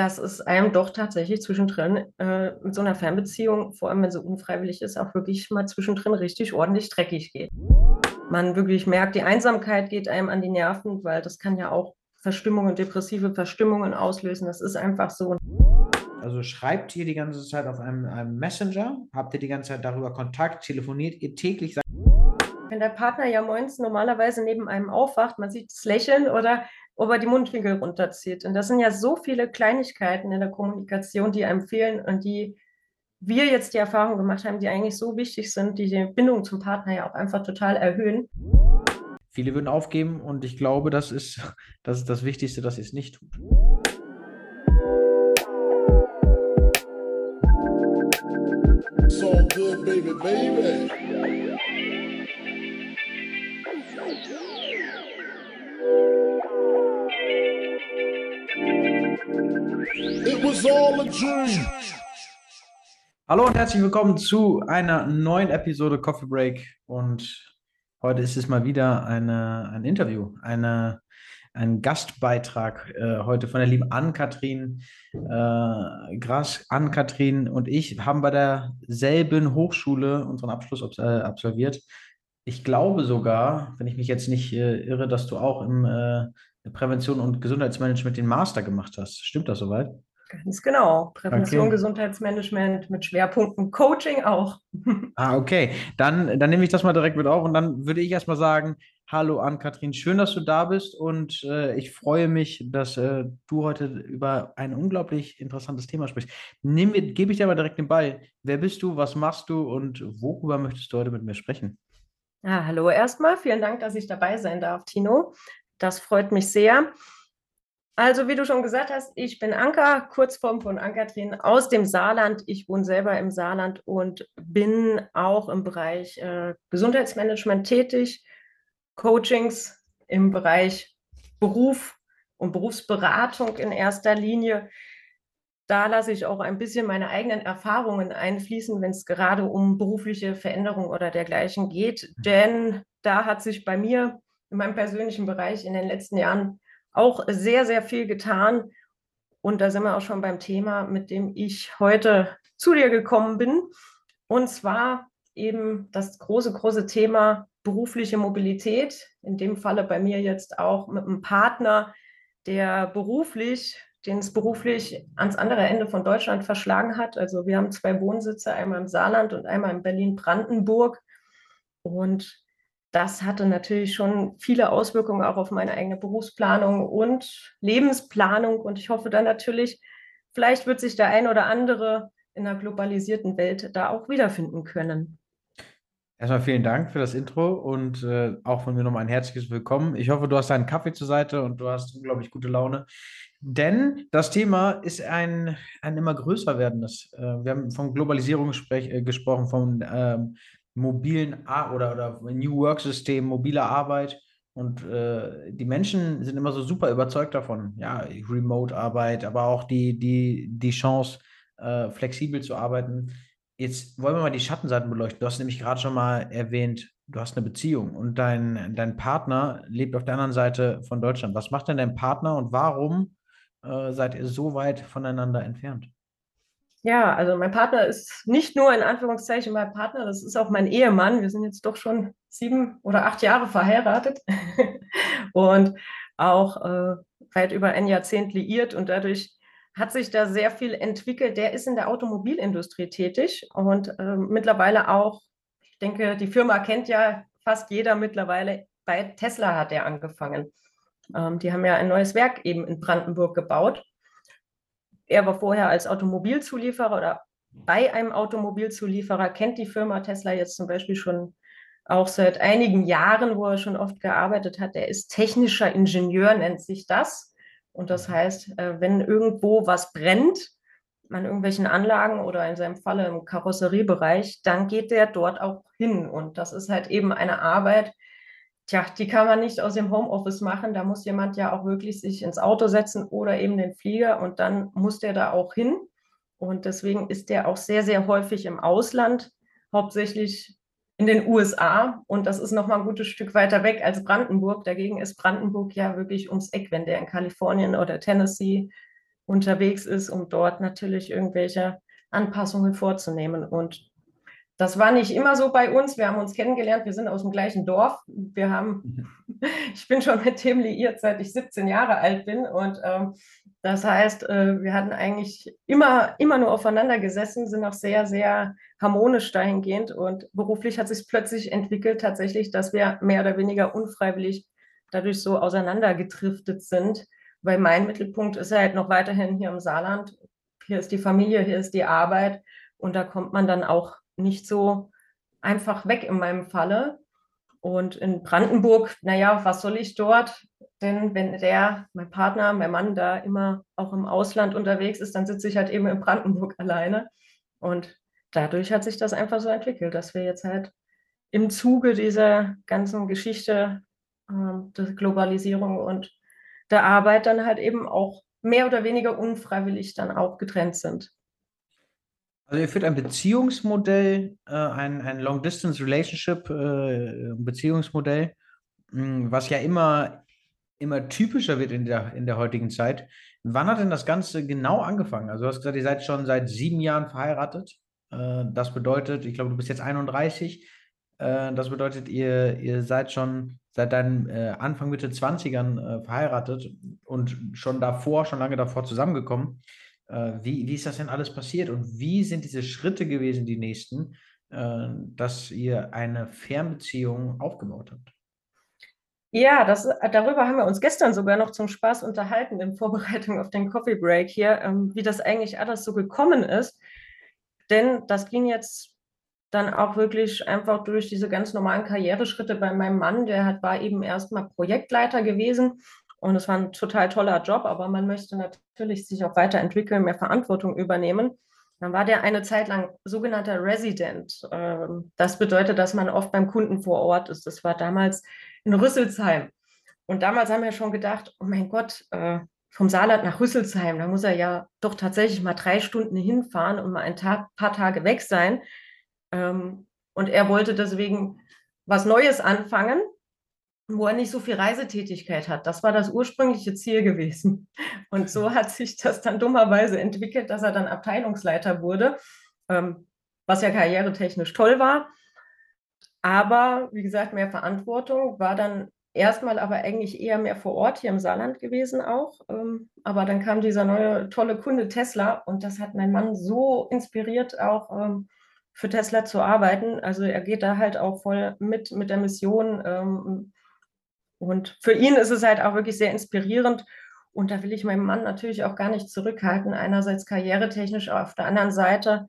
dass es einem doch tatsächlich zwischendrin äh, mit so einer Fernbeziehung, vor allem wenn sie unfreiwillig ist, auch wirklich mal zwischendrin richtig ordentlich dreckig geht. Man wirklich merkt, die Einsamkeit geht einem an die Nerven, weil das kann ja auch Verstimmungen, depressive Verstimmungen auslösen. Das ist einfach so. Also schreibt ihr die ganze Zeit auf einem, einem Messenger? Habt ihr die ganze Zeit darüber Kontakt? Telefoniert ihr täglich? Wenn der Partner ja morgens normalerweise neben einem aufwacht, man sieht das Lächeln oder ob er die Mundwinkel runterzieht. Und das sind ja so viele Kleinigkeiten in der Kommunikation, die einem fehlen und die wir jetzt die Erfahrung gemacht haben, die eigentlich so wichtig sind, die die Bindung zum Partner ja auch einfach total erhöhen. Viele würden aufgeben und ich glaube, das ist das, ist das Wichtigste, dass ihr es nicht tut. So good, baby, baby. It was all a dream. Hallo und herzlich willkommen zu einer neuen Episode Coffee Break. Und heute ist es mal wieder eine, ein Interview, eine, ein Gastbeitrag äh, heute von der lieben Ann-Kathrin äh, Gras. Ann-Kathrin und ich haben bei derselben Hochschule unseren Abschluss äh, absolviert. Ich glaube sogar, wenn ich mich jetzt nicht äh, irre, dass du auch im äh, Prävention und Gesundheitsmanagement den Master gemacht hast. Stimmt das soweit? Ganz genau. Prävention, okay. Gesundheitsmanagement mit Schwerpunkten Coaching auch. Ah, okay. Dann, dann nehme ich das mal direkt mit auf und dann würde ich erstmal sagen, hallo Ann-Kathrin, schön, dass du da bist und äh, ich freue mich, dass äh, du heute über ein unglaublich interessantes Thema sprichst. Nehm, gebe ich dir mal direkt den Ball. Wer bist du, was machst du und worüber möchtest du heute mit mir sprechen? Ja, hallo erstmal. Vielen Dank, dass ich dabei sein darf, Tino. Das freut mich sehr. Also, wie du schon gesagt hast, ich bin Anka, Kurzform von Ankatrin aus dem Saarland. Ich wohne selber im Saarland und bin auch im Bereich äh, Gesundheitsmanagement tätig, Coachings im Bereich Beruf und Berufsberatung in erster Linie. Da lasse ich auch ein bisschen meine eigenen Erfahrungen einfließen, wenn es gerade um berufliche Veränderung oder dergleichen geht. Denn da hat sich bei mir in meinem persönlichen Bereich in den letzten Jahren auch sehr, sehr viel getan. Und da sind wir auch schon beim Thema, mit dem ich heute zu dir gekommen bin. Und zwar eben das große, große Thema berufliche Mobilität. In dem Falle bei mir jetzt auch mit einem Partner, der beruflich, den es beruflich ans andere Ende von Deutschland verschlagen hat. Also wir haben zwei Wohnsitze, einmal im Saarland und einmal in Berlin-Brandenburg. Und das hatte natürlich schon viele Auswirkungen auch auf meine eigene Berufsplanung und Lebensplanung. Und ich hoffe dann natürlich, vielleicht wird sich der ein oder andere in einer globalisierten Welt da auch wiederfinden können. Erstmal vielen Dank für das Intro und äh, auch von mir nochmal ein herzliches Willkommen. Ich hoffe, du hast deinen Kaffee zur Seite und du hast unglaublich gute Laune. Denn das Thema ist ein, ein immer größer werdendes. Äh, wir haben von Globalisierung äh, gesprochen, von ähm, mobilen A oder, oder New Work-System, mobile Arbeit. Und äh, die Menschen sind immer so super überzeugt davon. Ja, Remote-Arbeit, aber auch die, die, die Chance, äh, flexibel zu arbeiten. Jetzt wollen wir mal die Schattenseiten beleuchten. Du hast nämlich gerade schon mal erwähnt, du hast eine Beziehung und dein, dein Partner lebt auf der anderen Seite von Deutschland. Was macht denn dein Partner und warum äh, seid ihr so weit voneinander entfernt? Ja, also mein Partner ist nicht nur in Anführungszeichen mein Partner, das ist auch mein Ehemann. Wir sind jetzt doch schon sieben oder acht Jahre verheiratet und auch äh, weit über ein Jahrzehnt liiert und dadurch hat sich da sehr viel entwickelt. Der ist in der Automobilindustrie tätig und äh, mittlerweile auch, ich denke, die Firma kennt ja fast jeder mittlerweile. Bei Tesla hat er angefangen. Ähm, die haben ja ein neues Werk eben in Brandenburg gebaut er war vorher als Automobilzulieferer oder bei einem Automobilzulieferer, kennt die Firma Tesla jetzt zum Beispiel schon auch seit einigen Jahren, wo er schon oft gearbeitet hat. Er ist technischer Ingenieur, nennt sich das. Und das heißt, äh, wenn irgendwo was brennt, an irgendwelchen Anlagen oder in seinem Falle im Karosseriebereich, dann geht der dort auch hin. Und das ist halt eben eine Arbeit, tja, die kann man nicht aus dem Homeoffice machen. Da muss jemand ja auch wirklich sich ins Auto setzen oder eben den Flieger und dann muss der da auch hin. Und deswegen ist der auch sehr, sehr häufig im Ausland, hauptsächlich in den USA. Und das ist nochmal ein gutes Stück weiter weg als Brandenburg. Dagegen ist Brandenburg ja wirklich ums Eck, wenn der in Kalifornien oder Tennessee unterwegs ist, um dort natürlich irgendwelche Anpassungen vorzunehmen. Und das war nicht immer so bei uns. Wir haben uns kennengelernt, wir sind aus dem gleichen Dorf. Wir haben, mhm. ich bin schon mit dem liiert, seit ich 17 Jahre alt bin. Und ähm, das heißt, äh, wir hatten eigentlich immer, immer nur aufeinander gesessen, sind auch sehr, sehr harmonisch dahingehend. Und beruflich hat sich plötzlich entwickelt, tatsächlich, dass wir mehr oder weniger unfreiwillig dadurch so auseinandergedriftet sind. Weil mein Mittelpunkt ist halt noch weiterhin hier im Saarland. Hier ist die Familie, hier ist die Arbeit. Und da kommt man dann auch nicht so einfach weg in meinem Falle. Und in Brandenburg, naja, was soll ich dort? Denn wenn der, mein Partner, mein Mann da immer auch im Ausland unterwegs ist, dann sitze ich halt eben in Brandenburg alleine. Und dadurch hat sich das einfach so entwickelt, dass wir jetzt halt im Zuge dieser ganzen Geschichte äh, der Globalisierung und der Arbeit dann halt eben auch mehr oder weniger unfreiwillig dann auch getrennt sind. Also ihr führt ein Beziehungsmodell, äh, ein, ein Long-Distance-Relationship, äh, Beziehungsmodell, mh, hm, was ja immer, immer typischer wird in der, in der heutigen Zeit. Wann hat denn das Ganze genau angefangen? Also du hast gesagt, ihr seid schon seit sieben Jahren verheiratet. Äh, das bedeutet, ich glaube, du bist jetzt 31. Äh, das bedeutet, ihr, ihr seid schon seit deinem äh, Anfang, Mitte 20ern äh, verheiratet und schon davor, schon lange davor zusammengekommen. Äh, wie, wie ist das denn alles passiert und wie sind diese Schritte gewesen, die nächsten, äh, dass ihr eine Fernbeziehung aufgebaut habt? Ja, das, darüber haben wir uns gestern sogar noch zum Spaß unterhalten in Vorbereitung auf den Coffee Break hier, ähm, wie das eigentlich alles so gekommen ist. Denn das ging jetzt dann auch wirklich einfach durch diese ganz normalen Karriereschritte bei meinem Mann. Der hat, war eben erstmal Projektleiter gewesen und es war ein total toller Job, aber man möchte natürlich sich auch weiterentwickeln, mehr Verantwortung übernehmen. Dann war der eine Zeit lang sogenannter Resident. Ähm, das bedeutet, dass man oft beim Kunden vor Ort ist. Das war damals in Rüsselsheim. Und damals haben wir schon gedacht, oh mein Gott, äh, vom Saarland nach Rüsselsheim, da muss er ja doch tatsächlich mal drei Stunden hinfahren und mal ein paar Tage weg sein. Ähm, und er wollte deswegen was Neues anfangen wo er nicht so viel Reisetätigkeit hat. Das war das ursprüngliche Ziel gewesen. Und so hat sich das dann dummerweise entwickelt, dass er dann Abteilungsleiter wurde, ähm, was ja karrieretechnisch toll war. Aber wie gesagt, mehr Verantwortung war dann erstmal aber eigentlich eher mehr vor Ort hier im Saarland gewesen auch. Ähm, aber dann kam dieser neue tolle Kunde Tesla und das hat mein Mann so inspiriert, auch ähm, für Tesla zu arbeiten. Also er geht da halt auch voll mit mit der Mission ähm, und für ihn ist es halt auch wirklich sehr inspirierend. Und da will ich meinen Mann natürlich auch gar nicht zurückhalten. Einerseits karrieretechnisch, auf der anderen Seite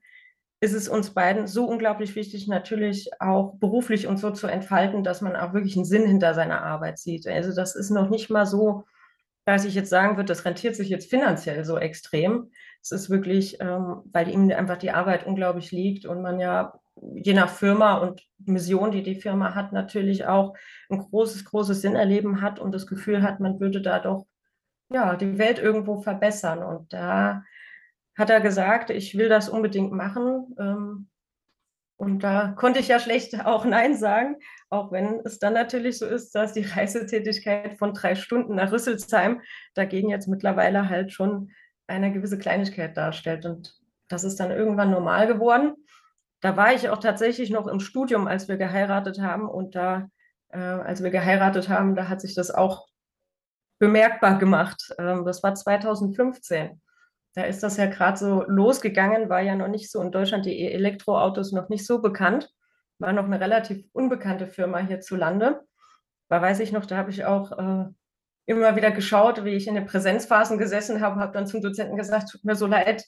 ist es uns beiden so unglaublich wichtig, natürlich auch beruflich und so zu entfalten, dass man auch wirklich einen Sinn hinter seiner Arbeit sieht. Also das ist noch nicht mal so, dass ich jetzt sagen würde, das rentiert sich jetzt finanziell so extrem. Es ist wirklich, ähm, weil ihm einfach die Arbeit unglaublich liegt und man ja je nach Firma und Mission, die die Firma hat, natürlich auch ein großes, großes Sinnerleben hat und das Gefühl hat, man würde da doch ja, die Welt irgendwo verbessern. Und da hat er gesagt, ich will das unbedingt machen. Ähm, und da konnte ich ja schlecht auch Nein sagen, auch wenn es dann natürlich so ist, dass die Reisetätigkeit von drei Stunden nach Rüsselsheim dagegen jetzt mittlerweile halt schon eine gewisse Kleinigkeit darstellt. Und das ist dann irgendwann normal geworden da war ich auch tatsächlich noch im Studium, als wir geheiratet haben. Und da, äh, als wir geheiratet haben, da hat sich das auch bemerkbar gemacht. Ähm, das war 2015. Da ist das ja gerade so losgegangen, war ja noch nicht so in Deutschland die Elektroautos noch nicht so bekannt. War noch eine relativ unbekannte Firma hierzulande. Da weiß ich noch, da habe ich auch äh, immer wieder geschaut, wie ich in den Präsenzphasen gesessen habe, habe dann zum Dozenten gesagt, tut mir so leid,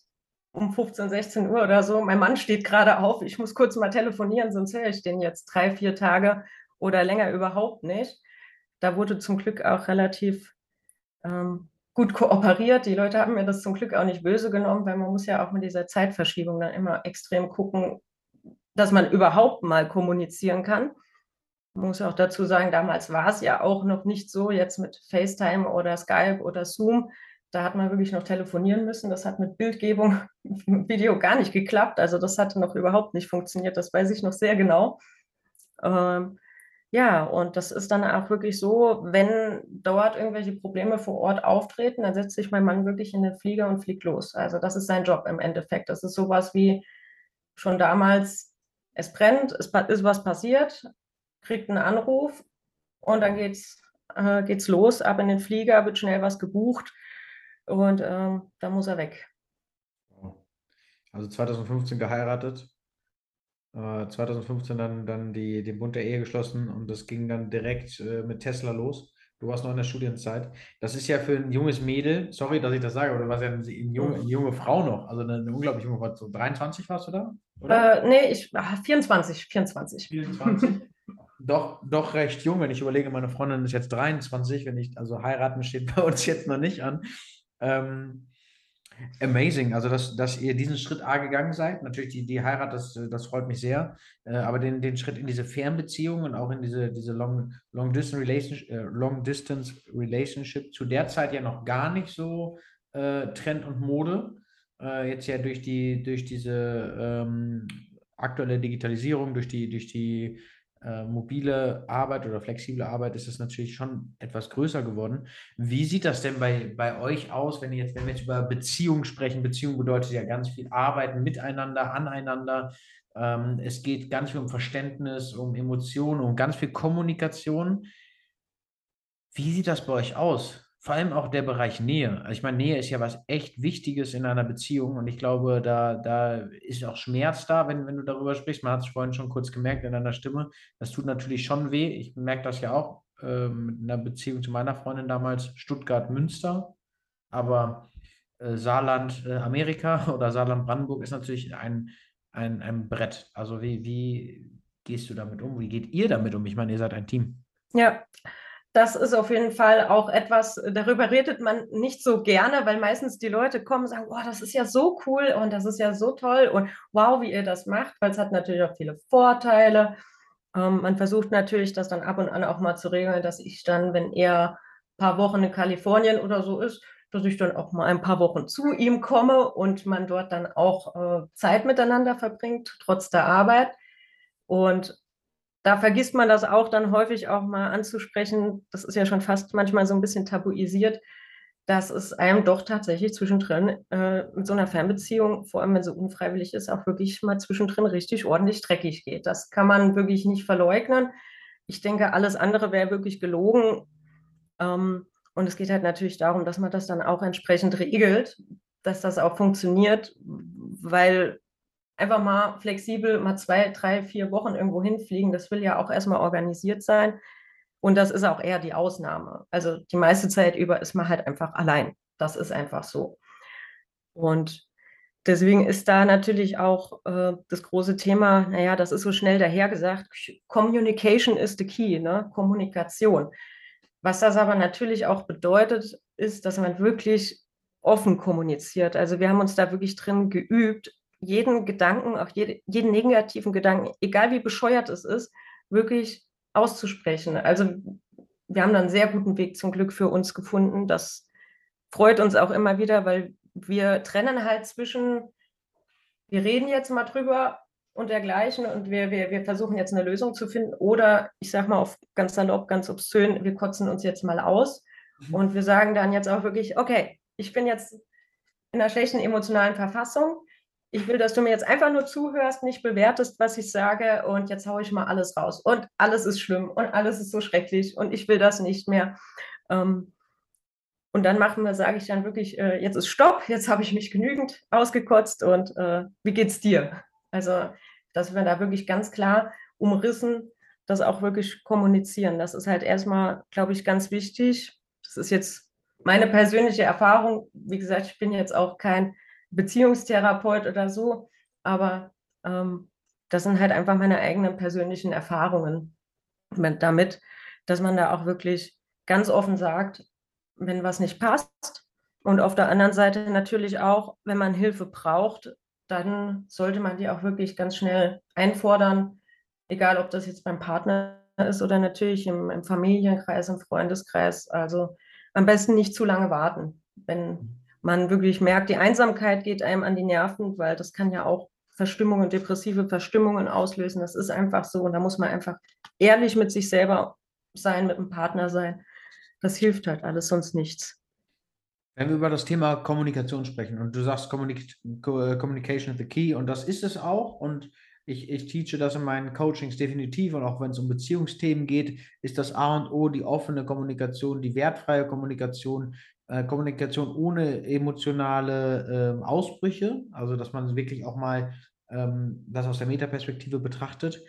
um 15, 16 Uhr oder so, mein Mann steht gerade auf, ich muss kurz mal telefonieren, sonst höre ich den jetzt drei, vier Tage oder länger überhaupt nicht. Da wurde zum Glück auch relativ ähm, gut kooperiert. Die Leute haben mir das zum Glück auch nicht böse genommen, weil man muss ja auch mit dieser Zeitverschiebung dann immer extrem gucken, dass man überhaupt mal kommunizieren kann. Ich muss auch dazu sagen, damals war es ja auch noch nicht so, jetzt mit FaceTime oder Skype oder Zoom, da hat man wirklich noch telefonieren müssen. Das hat mit Bildgebung, Video gar nicht geklappt. Also das hatte noch überhaupt nicht funktioniert. Das weiß ich noch sehr genau. Ähm, ja, und das ist dann auch wirklich so, wenn dort irgendwelche Probleme vor Ort auftreten, dann setzt sich mein Mann wirklich in den Flieger und fliegt los. Also das ist sein Job im Endeffekt. Das ist sowas wie schon damals, es brennt, es ist was passiert, kriegt einen Anruf und dann geht's, äh, geht's los, ab in den Flieger, wird schnell was gebucht und äh, dann muss er weg. Also 2015 geheiratet, 2015 äh, dann, dann die, den Bund der Ehe geschlossen und das ging dann direkt äh, mit Tesla los. Du warst noch in der Studienzeit. Das ist ja für ein junges Mädel, sorry, dass ich das sage, aber du warst ja eine, junge, eine junge Frau noch, also eine, eine unglaublich junge Frau. So 23 warst du da? Oder? Äh, nee, ich war 24, 24. 24. doch, doch recht jung, wenn ich überlege, meine Freundin ist jetzt 23, wenn ich, also heiraten steht bei uns jetzt noch nicht an. Ähm, Amazing, also dass, dass ihr diesen Schritt A gegangen seid. Natürlich die, die Heirat, das, das freut mich sehr. Äh, aber den, den Schritt in diese Fernbeziehung und auch in diese, diese Long, Long, Distance Relationship, äh, Long Distance Relationship zu der Zeit ja noch gar nicht so äh, Trend und Mode. Äh, jetzt ja durch die, durch diese ähm, aktuelle Digitalisierung, durch die, durch die äh, mobile Arbeit oder flexible Arbeit ist es natürlich schon etwas größer geworden. Wie sieht das denn bei, bei euch aus, wenn, jetzt, wenn wir jetzt über Beziehung sprechen? Beziehung bedeutet ja ganz viel Arbeiten miteinander, aneinander. Ähm, es geht ganz viel um Verständnis, um Emotionen, um ganz viel Kommunikation. Wie sieht das bei euch aus? Vor allem auch der Bereich Nähe. Also ich meine, Nähe ist ja was echt Wichtiges in einer Beziehung und ich glaube, da, da ist auch Schmerz da, wenn, wenn du darüber sprichst. Man hat es vorhin schon kurz gemerkt in deiner Stimme. Das tut natürlich schon weh. Ich merke das ja auch äh, mit einer Beziehung zu meiner Freundin damals, Stuttgart-Münster. Aber äh, Saarland, äh, Amerika oder Saarland-Brandenburg ist natürlich ein, ein, ein Brett. Also wie, wie gehst du damit um? Wie geht ihr damit um? Ich meine, ihr seid ein Team. Ja, das ist auf jeden Fall auch etwas, darüber redet man nicht so gerne, weil meistens die Leute kommen und sagen, oh, das ist ja so cool und das ist ja so toll und wow, wie ihr das macht, weil es hat natürlich auch viele Vorteile. Ähm, man versucht natürlich, das dann ab und an auch mal zu regeln, dass ich dann, wenn er ein paar Wochen in Kalifornien oder so ist, dass ich dann auch mal ein paar Wochen zu ihm komme und man dort dann auch äh, Zeit miteinander verbringt, trotz der Arbeit. Und da vergisst man das auch dann häufig auch mal anzusprechen. Das ist ja schon fast manchmal so ein bisschen tabuisiert, dass es einem doch tatsächlich zwischendrin äh, mit so einer Fernbeziehung, vor allem wenn sie unfreiwillig ist, auch wirklich mal zwischendrin richtig ordentlich dreckig geht. Das kann man wirklich nicht verleugnen. Ich denke, alles andere wäre wirklich gelogen. Ähm, und es geht halt natürlich darum, dass man das dann auch entsprechend regelt, dass das auch funktioniert, weil einfach mal flexibel mal zwei, drei, vier Wochen irgendwo hinfliegen, das will ja auch erstmal organisiert sein. Und das ist auch eher die Ausnahme. Also die meiste Zeit über ist man halt einfach allein. Das ist einfach so. Und deswegen ist da natürlich auch äh, das große Thema, naja, das ist so schnell dahergesagt, Communication is the key, ne? Kommunikation. Was das aber natürlich auch bedeutet, ist, dass man wirklich offen kommuniziert. Also wir haben uns da wirklich drin geübt, jeden Gedanken, auch jede, jeden negativen Gedanken, egal wie bescheuert es ist, wirklich auszusprechen. Also wir haben da einen sehr guten Weg zum Glück für uns gefunden. Das freut uns auch immer wieder, weil wir trennen halt zwischen, wir reden jetzt mal drüber und dergleichen und wir, wir, wir versuchen jetzt eine Lösung zu finden oder ich sage mal auf ganz salopp, ganz obszön, wir kotzen uns jetzt mal aus mhm. und wir sagen dann jetzt auch wirklich, okay, ich bin jetzt in einer schlechten emotionalen Verfassung, ich will, dass du mir jetzt einfach nur zuhörst, nicht bewertest, was ich sage und jetzt haue ich mal alles raus. Und alles ist schlimm und alles ist so schrecklich und ich will das nicht mehr. Ähm, und dann machen wir, sage ich dann wirklich, äh, jetzt ist Stopp, jetzt habe ich mich genügend ausgekotzt und äh, wie geht's dir? Also, dass wir da wirklich ganz klar umrissen, das auch wirklich kommunizieren. Das ist halt erstmal, glaube ich, ganz wichtig. Das ist jetzt meine persönliche Erfahrung. Wie gesagt, ich bin jetzt auch kein Beziehungstherapeut oder so, aber ähm, das sind halt einfach meine eigenen persönlichen Erfahrungen mit, damit, dass man da auch wirklich ganz offen sagt, wenn was nicht passt. Und auf der anderen Seite natürlich auch, wenn man Hilfe braucht, dann sollte man die auch wirklich ganz schnell einfordern, egal ob das jetzt beim Partner ist oder natürlich im, im Familienkreis, im Freundeskreis. Also am besten nicht zu lange warten. Wenn man wirklich merkt, die Einsamkeit geht einem an die Nerven, weil das kann ja auch Verstimmungen, depressive Verstimmungen auslösen. Das ist einfach so und da muss man einfach ehrlich mit sich selber sein, mit dem Partner sein. Das hilft halt alles, sonst nichts. Wenn wir über das Thema Kommunikation sprechen und du sagst, Communic Communication is the key und das ist es auch und ich, ich teache das in meinen Coachings definitiv und auch wenn es um Beziehungsthemen geht, ist das A und O die offene Kommunikation, die wertfreie Kommunikation, äh, Kommunikation ohne emotionale äh, Ausbrüche, also dass man wirklich auch mal ähm, das aus der Metaperspektive betrachtet.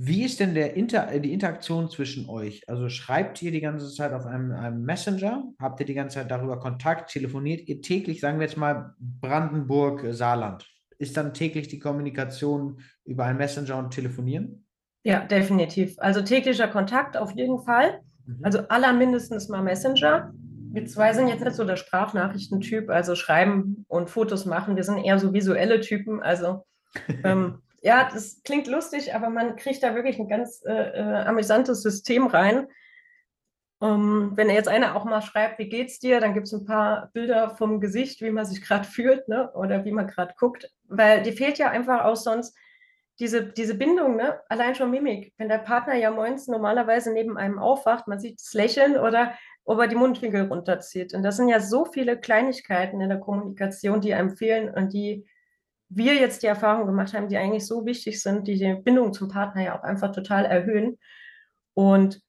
Wie ist denn der Inter die Interaktion zwischen euch? Also schreibt ihr die ganze Zeit auf einem, einem, Messenger? Habt ihr die ganze Zeit darüber Kontakt? Telefoniert ihr täglich, sagen wir jetzt mal Brandenburg, Saarland? Ist dann täglich die Kommunikation über einen Messenger und Telefonieren? Ja, definitiv. Also täglicher Kontakt auf jeden Fall. Mhm. Also aller mindestens mal Messenger. Wir zwei sind jetzt nicht so der Sprachnachrichtentyp, also schreiben und Fotos machen. Wir sind eher so visuelle Typen. Also ähm, ja, das klingt lustig, aber man kriegt da wirklich ein ganz äh, äh, amüsantes System rein. Um, wenn jetzt einer auch mal schreibt, wie geht's dir, dann gibt es ein paar Bilder vom Gesicht, wie man sich gerade fühlt ne? oder wie man gerade guckt, weil die fehlt ja einfach auch sonst diese, diese Bindung, ne? allein schon Mimik. Wenn der Partner ja morgens normalerweise neben einem aufwacht, man sieht das Lächeln oder ob er die Mundwinkel runterzieht. Und das sind ja so viele Kleinigkeiten in der Kommunikation, die einem fehlen und die wir jetzt die Erfahrung gemacht haben, die eigentlich so wichtig sind, die die Bindung zum Partner ja auch einfach total erhöhen. Und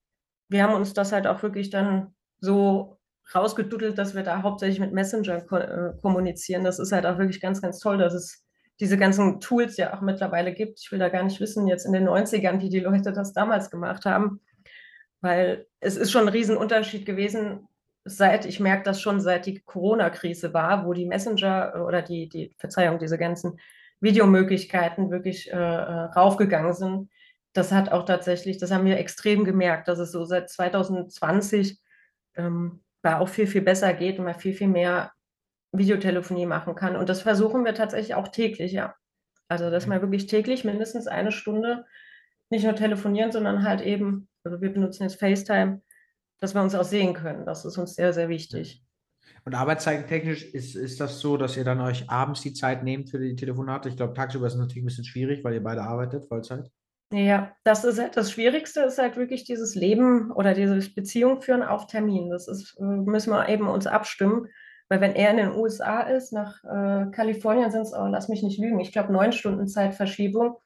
wir haben uns das halt auch wirklich dann so rausgeduddelt, dass wir da hauptsächlich mit Messenger ko äh, kommunizieren. Das ist halt auch wirklich ganz, ganz toll, dass es diese ganzen Tools ja auch mittlerweile gibt. Ich will da gar nicht wissen, jetzt in den 90ern, wie die Leute das damals gemacht haben, weil es ist schon ein Riesenunterschied gewesen, seit, ich merke das schon, seit die Corona-Krise war, wo die Messenger äh, oder die, die, Verzeihung, diese ganzen Videomöglichkeiten wirklich äh, äh, raufgegangen sind. Das hat auch tatsächlich, das haben wir extrem gemerkt, dass es so seit 2020 ähm, da auch viel, viel besser geht und man viel, viel mehr Videotelefonie machen kann. Und das versuchen wir tatsächlich auch täglich, ja. Also, dass man wirklich täglich mindestens eine Stunde nicht nur telefonieren, sondern halt eben, also wir benutzen jetzt FaceTime, dass wir uns auch sehen können. Das ist uns sehr, sehr wichtig. Und arbeitszeittechnisch ist, ist das so, dass ihr dann euch abends die Zeit nehmt für die Telefonate? Ich glaube, tagsüber ist es natürlich ein bisschen schwierig, weil ihr beide arbeitet, Vollzeit. Ja, das ist halt das Schwierigste, ist halt wirklich dieses Leben oder diese Beziehung führen auf Termin. Das ist, müssen wir eben uns abstimmen. Weil wenn er in den USA ist, nach äh, Kalifornien sind es, oh, lass mich nicht lügen, ich glaube neun Stunden Zeitverschiebung.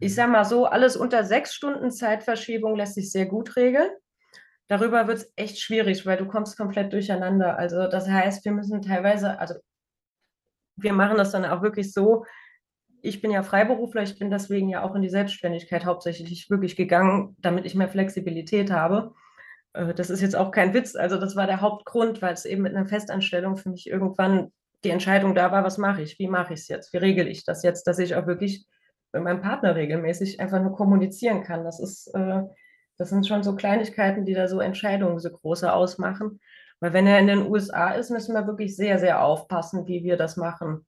Ich sage mal so, alles unter sechs Stunden Zeitverschiebung lässt sich sehr gut regeln. Darüber wird es echt schwierig, weil du kommst komplett durcheinander. Also das heißt, wir müssen teilweise, also wir machen das dann auch wirklich so, ich bin ja Freiberufler, ich bin deswegen ja auch in die Selbstständigkeit hauptsächlich wirklich gegangen, damit ich mehr Flexibilität habe. Äh, das ist jetzt auch kein Witz, also das war der Hauptgrund, weil es eben mit einer Festanstellung für mich irgendwann die Entscheidung da war, was mache ich, wie mache ich es jetzt, wie regel ich das jetzt, dass ich auch wirklich mit meinem Partner regelmäßig einfach nur kommunizieren kann. Das ist äh, das sind schon so Kleinigkeiten, die da so Entscheidungen so große ausmachen. Weil wenn er in den USA ist, müssen wir wirklich sehr, sehr aufpassen, wie wir das machen.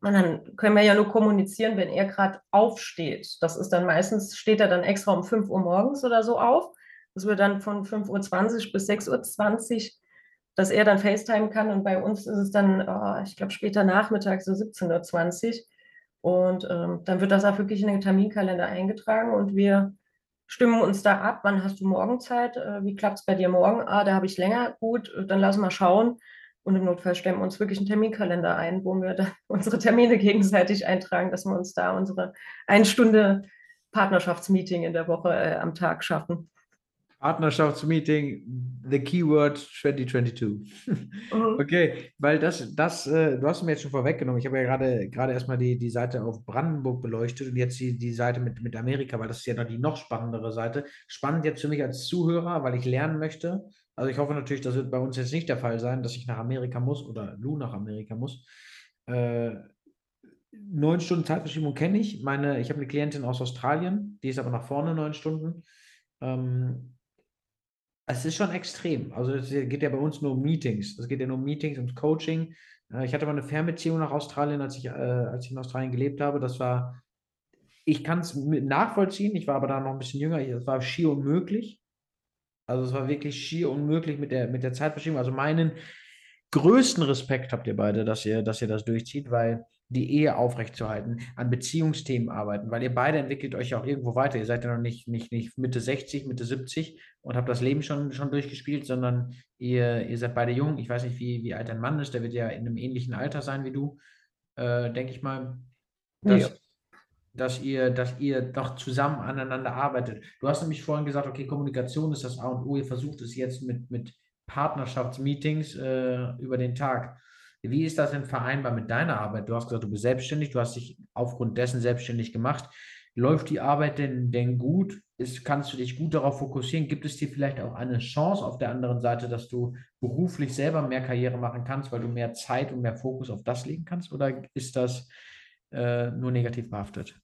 Und dann können wir ja nur kommunizieren, wenn er gerade aufsteht. Das ist dann meistens, steht er dann extra um 5 Uhr morgens oder so auf. Das wird dann von 5.20 Uhr bis 6.20 Uhr, dass er dann FaceTime kann. Und bei uns ist es dann, oh, ich glaube, später Nachmittag, so 17.20 Uhr. Und ähm, dann wird das auch wirklich in den Terminkalender eingetragen und wir stimmen uns da ab, wann hast du morgen Zeit, äh, wie klappt es bei dir morgen? Ah, da habe ich länger, gut, dann lass mal schauen. Und im Notfall stellen wir uns wirklich einen Terminkalender ein, wo wir dann unsere Termine gegenseitig eintragen, dass wir uns da unsere eine Stunde Partnerschaftsmeeting in der Woche äh, am Tag schaffen. Partnerschaftsmeeting, the keyword 2022. Mhm. Okay, weil das, das, äh, du hast mir jetzt schon vorweggenommen. Ich habe ja gerade gerade erstmal die, die Seite auf Brandenburg beleuchtet und jetzt die, die Seite mit, mit Amerika, weil das ist ja noch die noch spannendere Seite. Spannend jetzt für mich als Zuhörer, weil ich lernen möchte. Also ich hoffe natürlich, das wird bei uns jetzt nicht der Fall sein, dass ich nach Amerika muss oder Lou nach Amerika muss. Äh, neun Stunden Zeitverschiebung kenne ich. Meine, ich habe eine Klientin aus Australien, die ist aber nach vorne neun Stunden. Ähm, es ist schon extrem. Also es geht ja bei uns nur um Meetings. Es geht ja nur um Meetings und Coaching. Äh, ich hatte mal eine Fernbeziehung nach Australien, als ich, äh, als ich in Australien gelebt habe. Das war, ich kann es nachvollziehen. Ich war aber da noch ein bisschen jünger. Es war schier unmöglich. Also es war wirklich schier unmöglich mit der, mit der Zeitverschiebung. Also meinen größten Respekt habt ihr beide, dass ihr, dass ihr das durchzieht, weil die Ehe aufrechtzuerhalten, an Beziehungsthemen arbeiten, weil ihr beide entwickelt euch ja auch irgendwo weiter. Ihr seid ja noch nicht, nicht, nicht Mitte 60, Mitte 70 und habt das Leben schon, schon durchgespielt, sondern ihr, ihr seid beide jung. Ich weiß nicht, wie, wie alt dein Mann ist, der wird ja in einem ähnlichen Alter sein wie du, äh, denke ich mal. Dass, ja. dass, ihr, dass ihr doch zusammen aneinander arbeitet. Du hast nämlich vorhin gesagt, okay, Kommunikation ist das A und O. Ihr versucht es jetzt mit, mit Partnerschaftsmeetings äh, über den Tag. Wie ist das denn vereinbar mit deiner Arbeit? Du hast gesagt, du bist selbstständig, du hast dich aufgrund dessen selbstständig gemacht. Läuft die Arbeit denn, denn gut? Ist, kannst du dich gut darauf fokussieren? Gibt es dir vielleicht auch eine Chance auf der anderen Seite, dass du beruflich selber mehr Karriere machen kannst, weil du mehr Zeit und mehr Fokus auf das legen kannst? Oder ist das äh, nur negativ behaftet?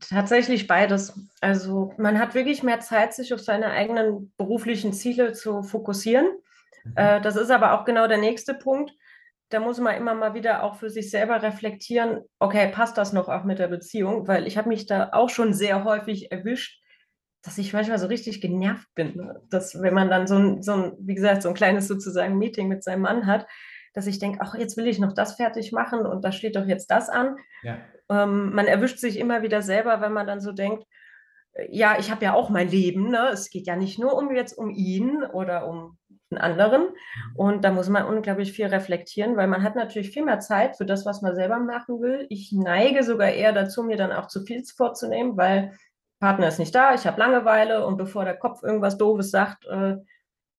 Tatsächlich beides. Also man hat wirklich mehr Zeit, sich auf seine eigenen beruflichen Ziele zu fokussieren. Mhm. Äh, das ist aber auch genau der nächste Punkt da muss man immer mal wieder auch für sich selber reflektieren, okay, passt das noch auch mit der Beziehung? Weil ich habe mich da auch schon sehr häufig erwischt, dass ich manchmal so richtig genervt bin. Ne? Dass, wenn man dann so ein, so ein, wie gesagt, so ein kleines sozusagen Meeting mit seinem Mann hat, dass ich denke, ach, jetzt will ich noch das fertig machen und da steht doch jetzt das an. Ja. Ähm, man erwischt sich immer wieder selber, wenn man dann so denkt, äh, ja, ich habe ja auch mein Leben. Ne? Es geht ja nicht nur um jetzt um ihn oder um anderen. Mhm. Und da muss man unglaublich viel reflektieren, weil man hat natürlich viel mehr Zeit für das, was man selber machen will. Ich neige sogar eher dazu, mir dann auch zu viel vorzunehmen, weil Partner ist nicht da, ich habe Langeweile und bevor der Kopf irgendwas Doofes sagt, äh,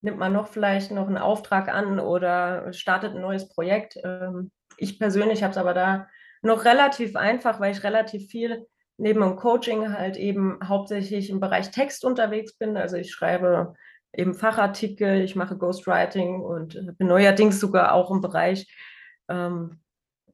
nimmt man noch vielleicht noch einen Auftrag an oder startet ein neues Projekt. Ähm, ich persönlich habe es aber da noch relativ einfach, weil ich relativ viel neben dem Coaching halt eben hauptsächlich im Bereich Text unterwegs bin. Also ich schreibe eben Fachartikel, ich mache Ghostwriting und bin neuerdings sogar auch im Bereich ähm,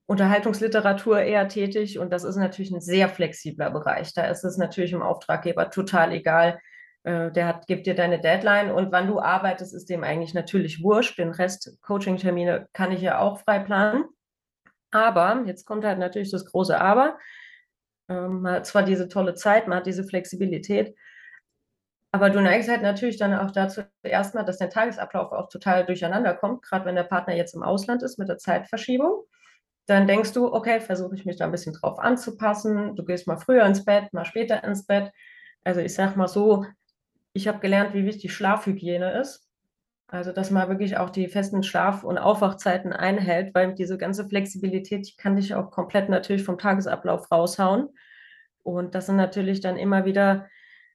Unterhaltungsliteratur eher tätig und das ist natürlich ein sehr flexibler Bereich. Da ist es natürlich im Auftraggeber total egal. Äh, der hat, gibt dir deine Deadline und wann du arbeitest, ist dem eigentlich natürlich wurscht. Den Rest Coaching-Termine kann ich ja auch frei planen. Aber, jetzt kommt halt natürlich das große Aber. Ähm, man hat zwar diese tolle Zeit, man hat diese Flexibilität, aber du neigst halt natürlich dann auch dazu erstmal, dass dein Tagesablauf auch total durcheinander kommt, gerade wenn der Partner jetzt im Ausland ist mit der Zeitverschiebung. Dann denkst du, okay, versuche ich mich da ein bisschen drauf anzupassen. Du gehst mal früher ins Bett, mal später ins Bett. Also ich sag mal so, ich habe gelernt, wie wichtig Schlafhygiene ist. Also, dass man wirklich auch die festen Schlaf- und Aufwachzeiten einhält, weil diese ganze Flexibilität, die kann dich auch komplett natürlich vom Tagesablauf raushauen. Und das sind natürlich dann immer wieder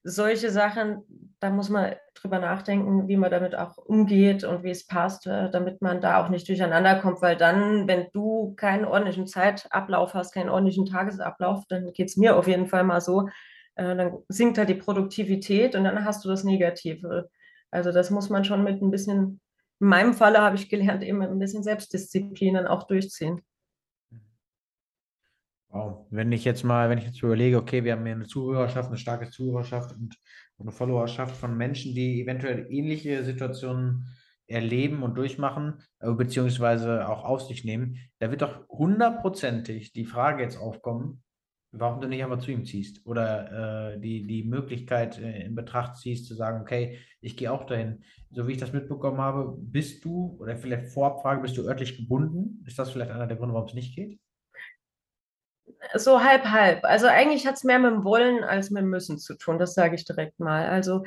solche Sachen, da muss man drüber nachdenken, wie man damit auch umgeht und wie es passt, äh, damit man da auch nicht durcheinander kommt, weil dann, wenn du keinen ordentlichen Zeitablauf hast, keinen ordentlichen Tagesablauf, dann geht es mir auf jeden Fall mal so, äh, dann sinkt halt die Produktivität und dann hast du das Negative. Also das muss man schon mit ein bisschen, in meinem Falle habe ich gelernt, eben mit ein bisschen Selbstdisziplin dann auch durchziehen. Wow. Wenn ich jetzt mal, wenn ich jetzt überlege, okay, wir haben hier eine Zuhörerschaft, eine starke Zuhörerschaft und eine Followerschaft von Menschen, die eventuell ähnliche Situationen erleben und durchmachen, äh, beziehungsweise auch auf sich nehmen, da wird doch hundertprozentig die Frage jetzt aufkommen, warum du nicht einfach zu ihm ziehst oder äh, die, die Möglichkeit äh, in Betracht ziehst, zu sagen, okay, ich gehe auch dahin. So wie ich das mitbekommen habe, bist du, oder vielleicht Vorabfrage, bist du örtlich gebunden? Ist das vielleicht einer der Gründe, warum es nicht geht? So halb, halb. Also eigentlich hat es mehr mit dem Wollen als mit dem Müssen zu tun, das sage ich direkt mal. Also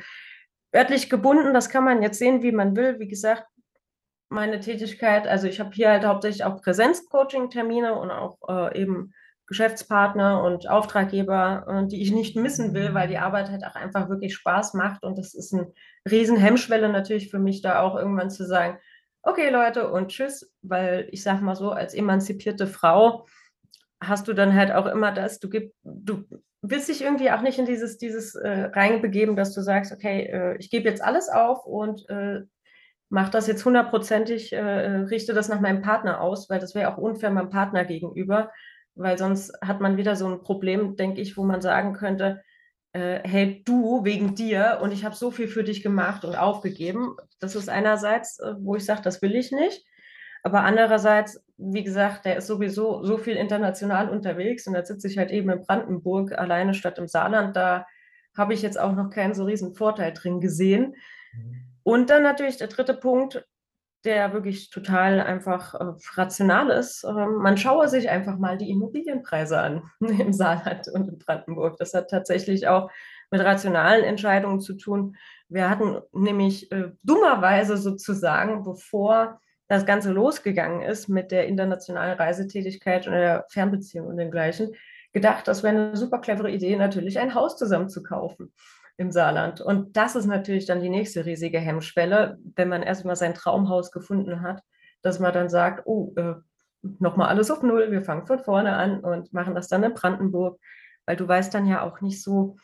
örtlich gebunden, das kann man jetzt sehen, wie man will. Wie gesagt, meine Tätigkeit, also ich habe hier halt hauptsächlich auch Präsenz-Coaching-Termine und auch äh, eben Geschäftspartner und Auftraggeber, äh, die ich nicht missen will, weil die Arbeit halt auch einfach wirklich Spaß macht. Und das ist eine riesen Hemmschwelle natürlich für mich, da auch irgendwann zu sagen, okay Leute und tschüss, weil ich sage mal so, als emanzipierte Frau, hast du dann halt auch immer das, du gib, du willst dich irgendwie auch nicht in dieses, dieses äh, reinbegeben, dass du sagst, okay, äh, ich gebe jetzt alles auf und äh, mache das jetzt hundertprozentig, äh, richte das nach meinem Partner aus, weil das wäre auch unfair meinem Partner gegenüber, weil sonst hat man wieder so ein Problem, denke ich, wo man sagen könnte, äh, hey, du wegen dir und ich habe so viel für dich gemacht und aufgegeben. Das ist einerseits, äh, wo ich sage, das will ich nicht. Aber andererseits, wie gesagt, der ist sowieso so viel international unterwegs und da sitze ich halt eben in Brandenburg alleine statt im Saarland. Da habe ich jetzt auch noch keinen so riesen Vorteil drin gesehen. Mhm. Und dann natürlich der dritte Punkt, der wirklich total einfach äh, rational ist. Ähm, man schaue sich einfach mal die Immobilienpreise an im Saarland und in Brandenburg. Das hat tatsächlich auch mit rationalen Entscheidungen zu tun. Wir hatten nämlich äh, dummerweise sozusagen, bevor das Ganze losgegangen ist mit der internationalen Reisetätigkeit und der Fernbeziehung und den gleichen, gedacht, das wäre eine super clevere Idee, natürlich ein Haus zusammen zu kaufen im Saarland. Und das ist natürlich dann die nächste riesige Hemmschwelle, wenn man erstmal sein Traumhaus gefunden hat, dass man dann sagt, oh, äh, nochmal alles auf Null, wir fangen von vorne an und machen das dann in Brandenburg, weil du weißt dann ja auch nicht so,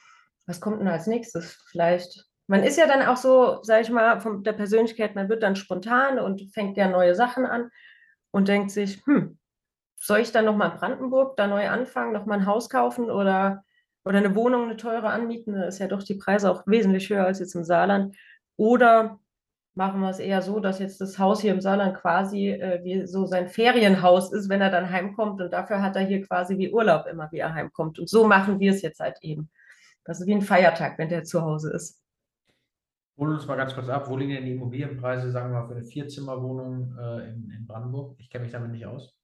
was kommt denn als nächstes? Vielleicht, man ist ja dann auch so, sag ich mal, von der Persönlichkeit, man wird dann spontan und fängt ja neue Sachen an und denkt sich, hm, soll ich dann nochmal in Brandenburg da neu anfangen, nochmal ein Haus kaufen oder, oder eine Wohnung, eine teure anmieten? Da ist ja doch die Preise auch wesentlich höher als jetzt im Saarland. Oder machen wir es eher so, dass jetzt das Haus hier im Saarland quasi äh, wie so sein Ferienhaus ist, wenn er dann heimkommt. Und dafür hat er hier quasi wie Urlaub immer, wie er heimkommt. Und so machen wir es jetzt halt eben. Das ist wie ein Feiertag, wenn der zu Hause ist. Hol uns mal ganz kurz ab, wo liegen denn die Immobilienpreise, sagen wir mal, für eine Vierzimmerwohnung äh, in, in Brandenburg? Ich kenne mich damit nicht aus.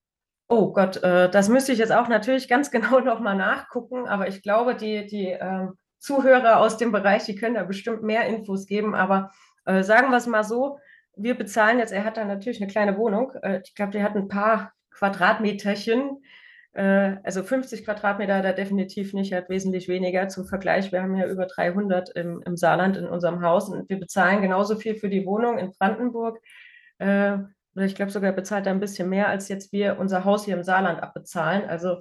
Oh Gott, äh, das müsste ich jetzt auch natürlich ganz genau nochmal nachgucken, aber ich glaube, die, die äh, Zuhörer aus dem Bereich, die können da bestimmt mehr Infos geben. Aber äh, sagen wir es mal so, wir bezahlen jetzt, er hat da natürlich eine kleine Wohnung. Äh, ich glaube, der hat ein paar Quadratmeterchen also 50 Quadratmeter er definitiv nicht, hat wesentlich weniger. Zum Vergleich, wir haben ja über 300 im, im Saarland in unserem Haus und wir bezahlen genauso viel für die Wohnung in Brandenburg. Äh, oder ich glaube sogar bezahlt er ein bisschen mehr, als jetzt wir unser Haus hier im Saarland abbezahlen. Also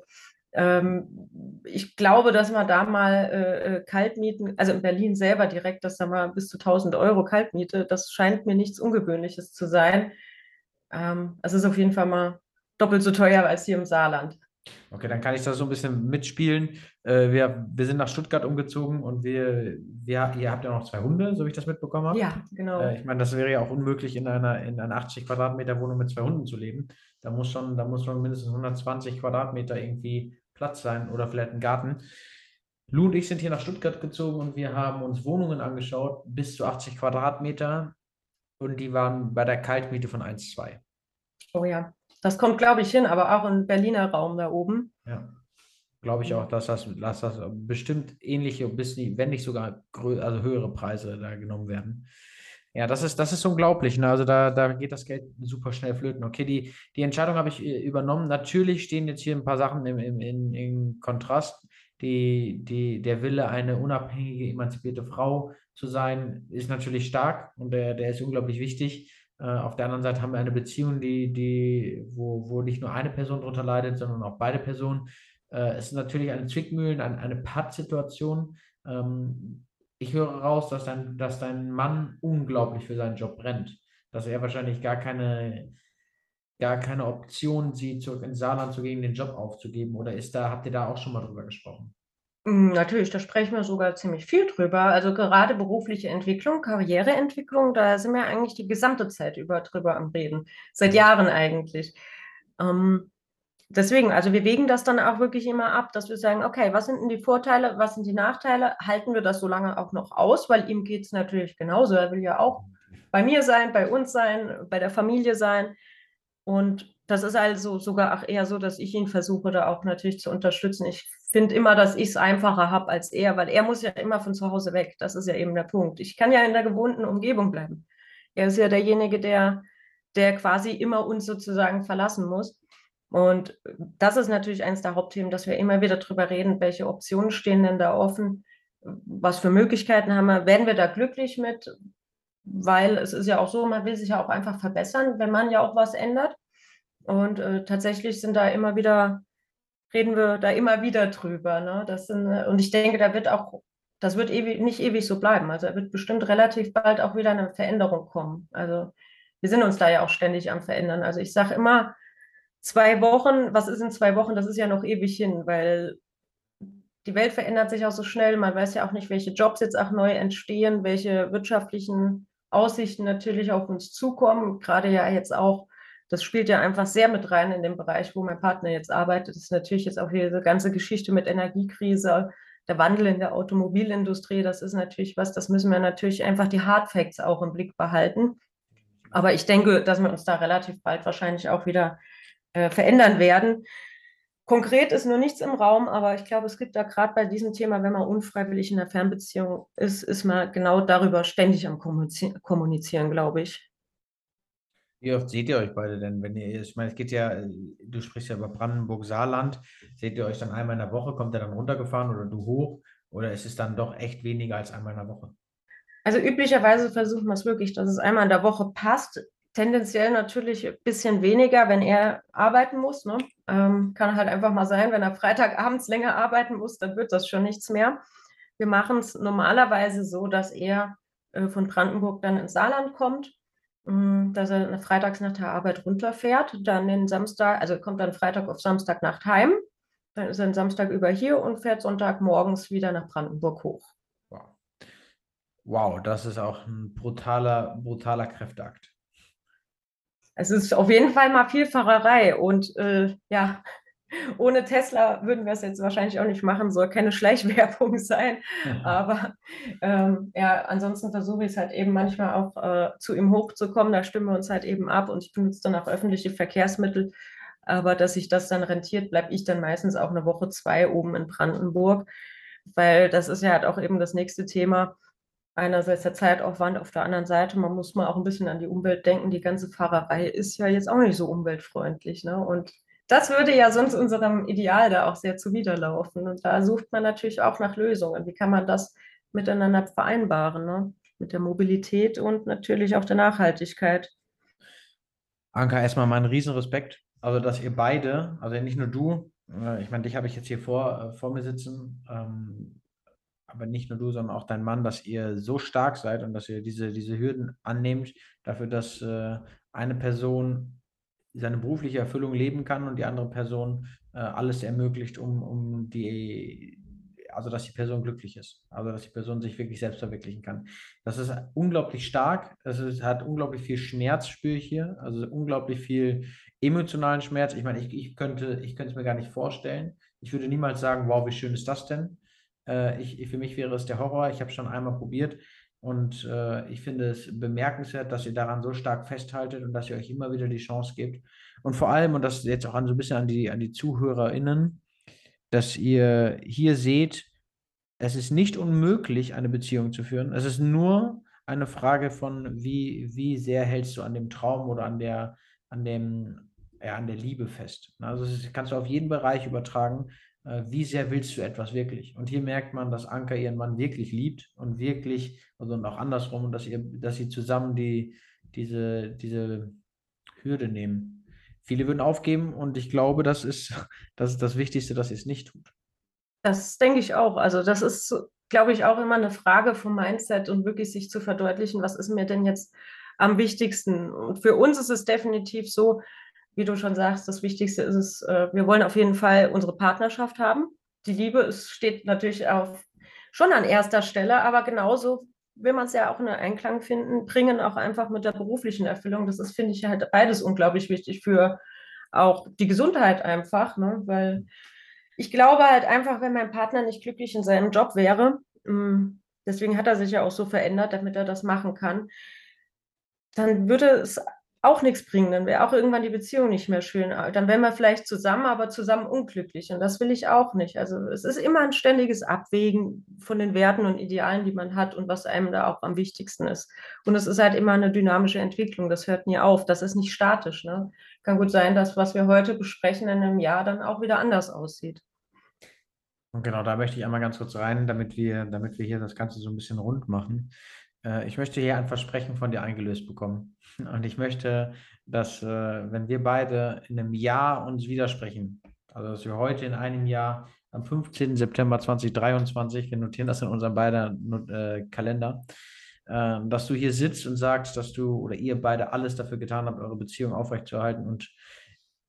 ähm, ich glaube, dass man da mal äh, äh Kaltmieten, also in Berlin selber direkt, dass da mal bis zu 1000 Euro Kaltmiete, das scheint mir nichts Ungewöhnliches zu sein. Ähm, es ist auf jeden Fall mal doppelt so teuer als hier im Saarland. Okay, dann kann ich da so ein bisschen mitspielen. Äh, wir, wir sind nach Stuttgart umgezogen und wir, wir, ihr habt ja noch zwei Hunde, so wie ich das mitbekommen habe. Ja, genau. Äh, ich meine, das wäre ja auch unmöglich, in einer, in einer 80 Quadratmeter Wohnung mit zwei Hunden zu leben. Da muss schon, da muss schon mindestens 120 Quadratmeter irgendwie Platz sein oder vielleicht ein Garten. Lou und ich sind hier nach Stuttgart gezogen und wir haben uns Wohnungen angeschaut, bis zu 80 Quadratmeter. Und die waren bei der Kaltmiete von 1,2. Oh ja. Das kommt, glaube ich, hin, aber auch im Berliner Raum da oben. Ja, glaube ich auch, dass das, dass das bestimmt ähnliche, bis wenn nicht sogar also höhere Preise da genommen werden. Ja, das ist, das ist unglaublich. Ne? Also da, da geht das Geld super schnell flöten. Okay, die, die Entscheidung habe ich äh, übernommen. Natürlich stehen jetzt hier ein paar Sachen im, im, im, im Kontrast. Die, die, der Wille, eine unabhängige, emanzipierte Frau zu sein, ist natürlich stark und der, der ist unglaublich wichtig. Äh, auf der anderen Seite haben wir eine Beziehung, die, die, wo, wo nicht nur eine Person darunter leidet, sondern auch beide Personen. Äh, es ist natürlich eine Zwickmühlen, eine, eine Pattsituation. Ähm, ich höre raus, dass dein, dass dein Mann unglaublich für seinen Job brennt. Dass er wahrscheinlich gar keine, gar keine Option sieht, zurück ins Saarland zu gehen, den Job aufzugeben. Oder ist da, habt ihr da auch schon mal drüber gesprochen? Hm, natürlich, da sprechen wir sogar ziemlich viel drüber. Also gerade berufliche Entwicklung, Karriereentwicklung, da sind wir eigentlich die gesamte Zeit über drüber am Reden. Seit Jahren eigentlich. Ähm, deswegen, also wir wägen das dann auch wirklich immer ab, dass wir sagen, okay, was sind denn die Vorteile, was sind die Nachteile? Halten wir das so lange auch noch aus, weil ihm geht es natürlich genauso. Er will ja auch bei mir sein, bei uns sein, bei der Familie sein. Und das ist also sogar eher so, dass ich ihn versuche, da auch natürlich zu unterstützen. Ich finde immer, dass ich es einfacher habe als er, weil er muss ja immer von zu Hause weg. Das ist ja eben der Punkt. Ich kann ja in der gewohnten Umgebung bleiben. Er ist ja derjenige, der, der quasi immer uns sozusagen verlassen muss. Und das ist natürlich eines der Hauptthemen, dass wir immer wieder darüber reden, welche Optionen stehen denn da offen, was für Möglichkeiten haben wir, werden wir da glücklich mit, weil es ist ja auch so, man will sich ja auch einfach verbessern, wenn man ja auch was ändert. Und äh, tatsächlich sind da immer wieder reden wir da immer wieder drüber. Ne? Das sind, äh, und ich denke, da wird auch, das wird ewig, nicht ewig so bleiben. Also da wird bestimmt relativ bald auch wieder eine Veränderung kommen. Also wir sind uns da ja auch ständig am Verändern. Also ich sage immer, zwei Wochen, was ist in zwei Wochen? Das ist ja noch ewig hin, weil die Welt verändert sich auch so schnell. Man weiß ja auch nicht, welche Jobs jetzt auch neu entstehen, welche wirtschaftlichen Aussichten natürlich auf uns zukommen. Gerade ja jetzt auch das spielt ja einfach sehr mit rein in den Bereich, wo mein Partner jetzt arbeitet. Das ist natürlich jetzt auch diese ganze Geschichte mit Energiekrise, der Wandel in der Automobilindustrie. Das ist natürlich was, das müssen wir natürlich einfach die Hard Facts auch im Blick behalten. Aber ich denke, dass wir uns da relativ bald wahrscheinlich auch wieder äh, verändern werden. Konkret ist nur nichts im Raum, aber ich glaube, es gibt da gerade bei diesem Thema, wenn man unfreiwillig in einer Fernbeziehung ist, ist man genau darüber ständig am Kommunizieren, glaube ich. Wie oft seht ihr euch beide denn, wenn ihr, ich meine, es geht ja, du sprichst ja über Brandenburg-Saarland, seht ihr euch dann einmal in der Woche, kommt er dann runtergefahren oder du hoch oder ist es dann doch echt weniger als einmal in der Woche? Also üblicherweise versuchen wir es wirklich, dass es einmal in der Woche passt. Tendenziell natürlich ein bisschen weniger, wenn er arbeiten muss. Ne? Ähm, kann halt einfach mal sein, wenn er Freitagabends länger arbeiten muss, dann wird das schon nichts mehr. Wir machen es normalerweise so, dass er äh, von Brandenburg dann ins Saarland kommt, mm, dass er freitags nach der Arbeit runterfährt, dann den Samstag, also kommt dann Freitag auf Samstagnacht heim, dann ist er den Samstag über hier und fährt Sonntagmorgens wieder nach Brandenburg hoch. Wow. Wow, das ist auch ein brutaler, brutaler Kräfteakt es ist auf jeden Fall mal viel Fahrerei und äh, ja, ohne Tesla würden wir es jetzt wahrscheinlich auch nicht machen, soll keine Schleichwerbung sein. Mhm. Aber ähm, ja, ansonsten versuche ich es halt eben manchmal auch äh, zu ihm hochzukommen. Da stimmen wir uns halt eben ab und ich benutze dann auch öffentliche Verkehrsmittel. Aber dass sich das dann rentiert, bleibe ich dann meistens auch eine Woche, zwei oben in Brandenburg, weil das ist ja halt auch eben das nächste Thema einerseits der Zeitaufwand, auf der anderen Seite, man muss mal auch ein bisschen an die Umwelt denken. Die ganze Fahrerei ist ja jetzt auch nicht so umweltfreundlich. Ne? Und das würde ja sonst unserem Ideal da auch sehr zuwiderlaufen. Und da sucht man natürlich auch nach Lösungen. Wie kann man das miteinander vereinbaren? Ne? Mit der Mobilität und natürlich auch der Nachhaltigkeit. Anka, erstmal meinen Riesenrespekt. Also, dass ihr beide, also nicht nur du, äh, ich meine, dich habe ich jetzt hier vor, äh, vor mir sitzen, ähm, aber nicht nur du, sondern auch dein Mann, dass ihr so stark seid und dass ihr diese, diese Hürden annehmt, dafür, dass äh, eine Person seine berufliche Erfüllung leben kann und die andere Person äh, alles ermöglicht, um, um die, also dass die Person glücklich ist, also dass die Person sich wirklich selbst verwirklichen kann. Das ist unglaublich stark, es hat unglaublich viel Schmerz, spüre ich hier, also unglaublich viel emotionalen Schmerz. Ich meine, ich, ich könnte ich es mir gar nicht vorstellen. Ich würde niemals sagen, wow, wie schön ist das denn? Äh, ich, für mich wäre es der Horror. Ich habe es schon einmal probiert und äh, ich finde es bemerkenswert, dass ihr daran so stark festhaltet und dass ihr euch immer wieder die Chance gebt. Und vor allem, und das jetzt auch an, so ein bisschen an die, an die ZuhörerInnen, dass ihr hier seht, es ist nicht unmöglich, eine Beziehung zu führen. Es ist nur eine Frage von, wie, wie sehr hältst du an dem Traum oder an der, an dem, ja, an der Liebe fest. Also das kannst du auf jeden Bereich übertragen. Äh, wie sehr willst du etwas wirklich? Und hier merkt man, dass Anka ihren Mann wirklich liebt und wirklich, also und auch andersrum, dass, ihr, dass sie zusammen die, diese, diese Hürde nehmen. Viele würden aufgeben und ich glaube, das ist das, ist das Wichtigste, dass sie es nicht tut. Das denke ich auch. Also das ist, glaube ich, auch immer eine Frage vom Mindset und wirklich sich zu verdeutlichen, was ist mir denn jetzt am wichtigsten. Und für uns ist es definitiv so, wie du schon sagst, das Wichtigste ist es, äh, wir wollen auf jeden Fall unsere Partnerschaft haben. Die Liebe ist, steht natürlich auf, schon an erster Stelle, aber genauso will man es ja auch in Einklang finden, bringen, auch einfach mit der beruflichen Erfüllung. Das ist, finde ich, halt beides unglaublich wichtig für auch die Gesundheit einfach, ne? weil ich glaube halt einfach, wenn mein Partner nicht glücklich in seinem Job wäre, mm, deswegen hat er sich ja auch so verändert, damit er das machen kann, dann würde es auch nichts bringen. Dann wäre auch irgendwann die Beziehung nicht mehr schön. Dann wären wir vielleicht zusammen, aber zusammen unglücklich. Und das will ich auch nicht. Also es ist immer ein ständiges Abwägen von den Werten und Idealen, die man hat und was einem da auch am wichtigsten ist. Und es ist halt immer eine dynamische Entwicklung. Das hört nie auf. Das ist nicht statisch. Ne? Kann gut sein, dass was wir heute besprechen in einem Jahr dann auch wieder anders aussieht. Und genau, da möchte ich einmal ganz kurz rein, damit wir, damit wir hier das Ganze so ein bisschen rund machen. Äh, ich möchte hier ein Versprechen von dir eingelöst bekommen. Und ich möchte, dass, äh, wenn wir beide in einem Jahr uns widersprechen, also dass wir heute in einem Jahr am 15. September 2023, wir notieren das in unserem beiden äh, Kalender, äh, dass du hier sitzt und sagst, dass du oder ihr beide alles dafür getan habt, eure Beziehung aufrechtzuerhalten und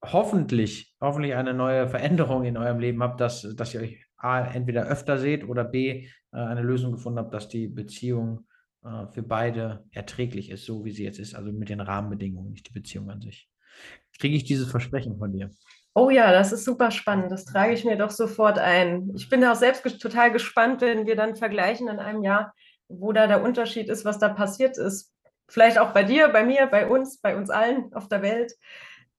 hoffentlich, hoffentlich eine neue Veränderung in eurem Leben habt, dass, dass ihr euch A, entweder öfter seht oder B, äh, eine Lösung gefunden habt, dass die Beziehung äh, für beide erträglich ist, so wie sie jetzt ist, also mit den Rahmenbedingungen, nicht die Beziehung an sich. Kriege ich dieses Versprechen von dir? Oh ja, das ist super spannend. Das trage ich mir doch sofort ein. Ich bin auch selbst total gespannt, wenn wir dann vergleichen in einem Jahr, wo da der Unterschied ist, was da passiert ist. vielleicht auch bei dir, bei mir, bei uns, bei uns allen auf der Welt.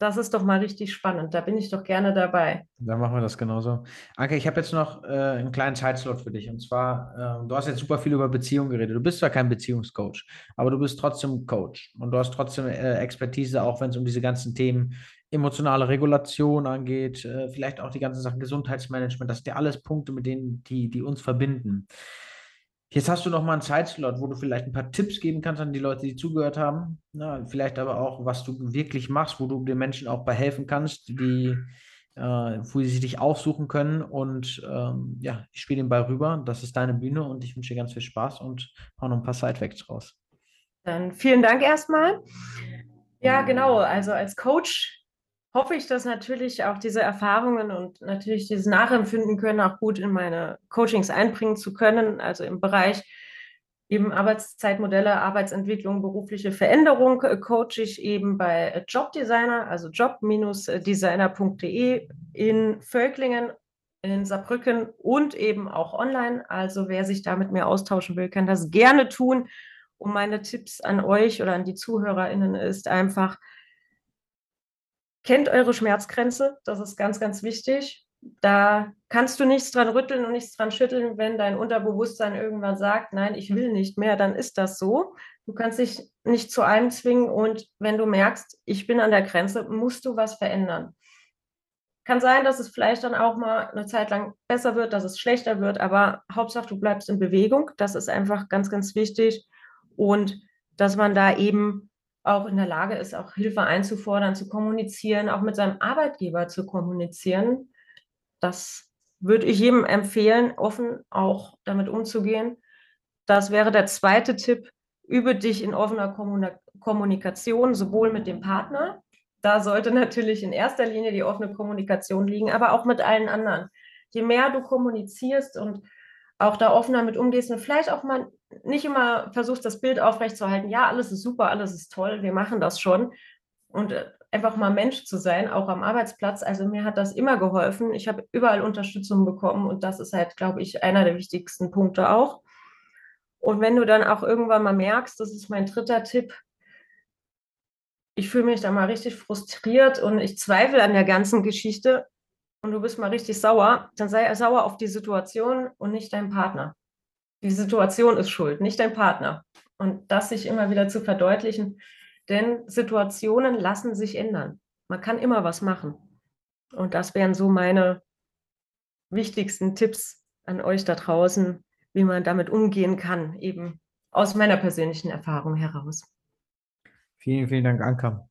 Das ist doch mal richtig spannend. Da bin ich doch gerne dabei. Dann machen wir das genauso. Anke, ich habe jetzt noch äh, einen kleinen Zeitslot für dich. Und zwar, äh, du hast jetzt super viel über Beziehungen geredet. Du bist zwar kein Beziehungscoach, aber du bist trotzdem Coach. Und du hast trotzdem äh, Expertise, auch wenn es um diese ganzen Themen emotionale Regulation angeht, äh, vielleicht auch die ganzen Sachen Gesundheitsmanagement. Das sind ja alles Punkte, mit denen, die, die uns verbinden. Jetzt hast du noch mal einen Zeitslot, wo du vielleicht ein paar Tipps geben kannst an die Leute, die zugehört haben. Na, vielleicht aber auch, was du wirklich machst, wo du den Menschen auch bei helfen kannst, die, äh, wo sie dich aufsuchen können. Und ähm, ja, ich spiele den Ball rüber. Das ist deine Bühne und ich wünsche dir ganz viel Spaß und hau noch ein paar Sidefacts raus. Dann vielen Dank erstmal. Ja, genau. Also als Coach hoffe ich, dass natürlich auch diese Erfahrungen und natürlich dieses Nachempfinden können auch gut in meine Coachings einbringen zu können, also im Bereich eben Arbeitszeitmodelle, Arbeitsentwicklung, berufliche Veränderung äh, coache ich eben bei Jobdesigner, also job-designer.de in Völklingen, in Saarbrücken und eben auch online. Also wer sich da mit mir austauschen will, kann das gerne tun. Und meine Tipps an euch oder an die ZuhörerInnen ist einfach, kennt eure Schmerzgrenze, das ist ganz, ganz wichtig. Da kannst du nichts dran rütteln und nichts dran schütteln, wenn dein Unterbewusstsein irgendwann sagt, nein, ich will nicht mehr, dann ist das so. Du kannst dich nicht zu einem zwingen und wenn du merkst, ich bin an der Grenze, musst du was verändern. Kann sein, dass es vielleicht dann auch mal eine Zeit lang besser wird, dass es schlechter wird, aber Hauptsache du bleibst in Bewegung. Das ist einfach ganz, ganz wichtig und dass man da eben auch in der Lage ist, auch Hilfe einzufordern, zu kommunizieren, auch mit seinem Arbeitgeber zu kommunizieren. Das würde ich jedem empfehlen, offen auch damit umzugehen. Das wäre der zweite Tipp. Übe dich in offener Kommunikation, sowohl mit dem Partner, da sollte natürlich in erster Linie die offene Kommunikation liegen, aber auch mit allen anderen. Je mehr du kommunizierst und auch da offener mit umgehst und vielleicht auch mal nicht immer versuchst, das Bild aufrechtzuerhalten, ja, alles ist super, alles ist toll, wir machen das schon. Und äh, einfach mal Mensch zu sein, auch am Arbeitsplatz. Also mir hat das immer geholfen. Ich habe überall Unterstützung bekommen und das ist halt, glaube ich, einer der wichtigsten Punkte auch. Und wenn du dann auch irgendwann mal merkst, das ist mein dritter Tipp, ich fühle mich da mal richtig frustriert und ich zweifle an der ganzen Geschichte und du bist mal richtig sauer, dann sei sauer auf die Situation und nicht dein Partner die Situation ist schuld, nicht dein Partner. Und das sich immer wieder zu verdeutlichen, denn Situationen lassen sich ändern. Man kann immer was machen. Und das wären so meine wichtigsten Tipps an euch da draußen, wie man damit umgehen kann, eben aus meiner persönlichen Erfahrung heraus. Vielen, vielen Dank, Anka.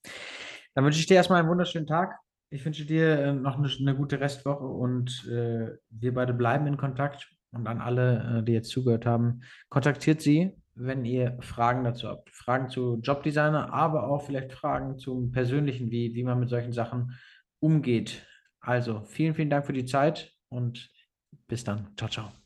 Dann wünsche ich dir erstmal einen wunderschönen Tag. Ich wünsche dir äh, noch eine, eine gute Restwoche und äh, wir beide bleiben in Kontakt und an alle, äh, die jetzt zugehört haben, kontaktiert sie, wenn ihr Fragen dazu habt. Fragen zu Jobdesigner, aber auch vielleicht Fragen zum Persönlichen, wie, wie man mit solchen Sachen umgeht. Also vielen, vielen Dank für die Zeit und bis dann. Ciao, ciao.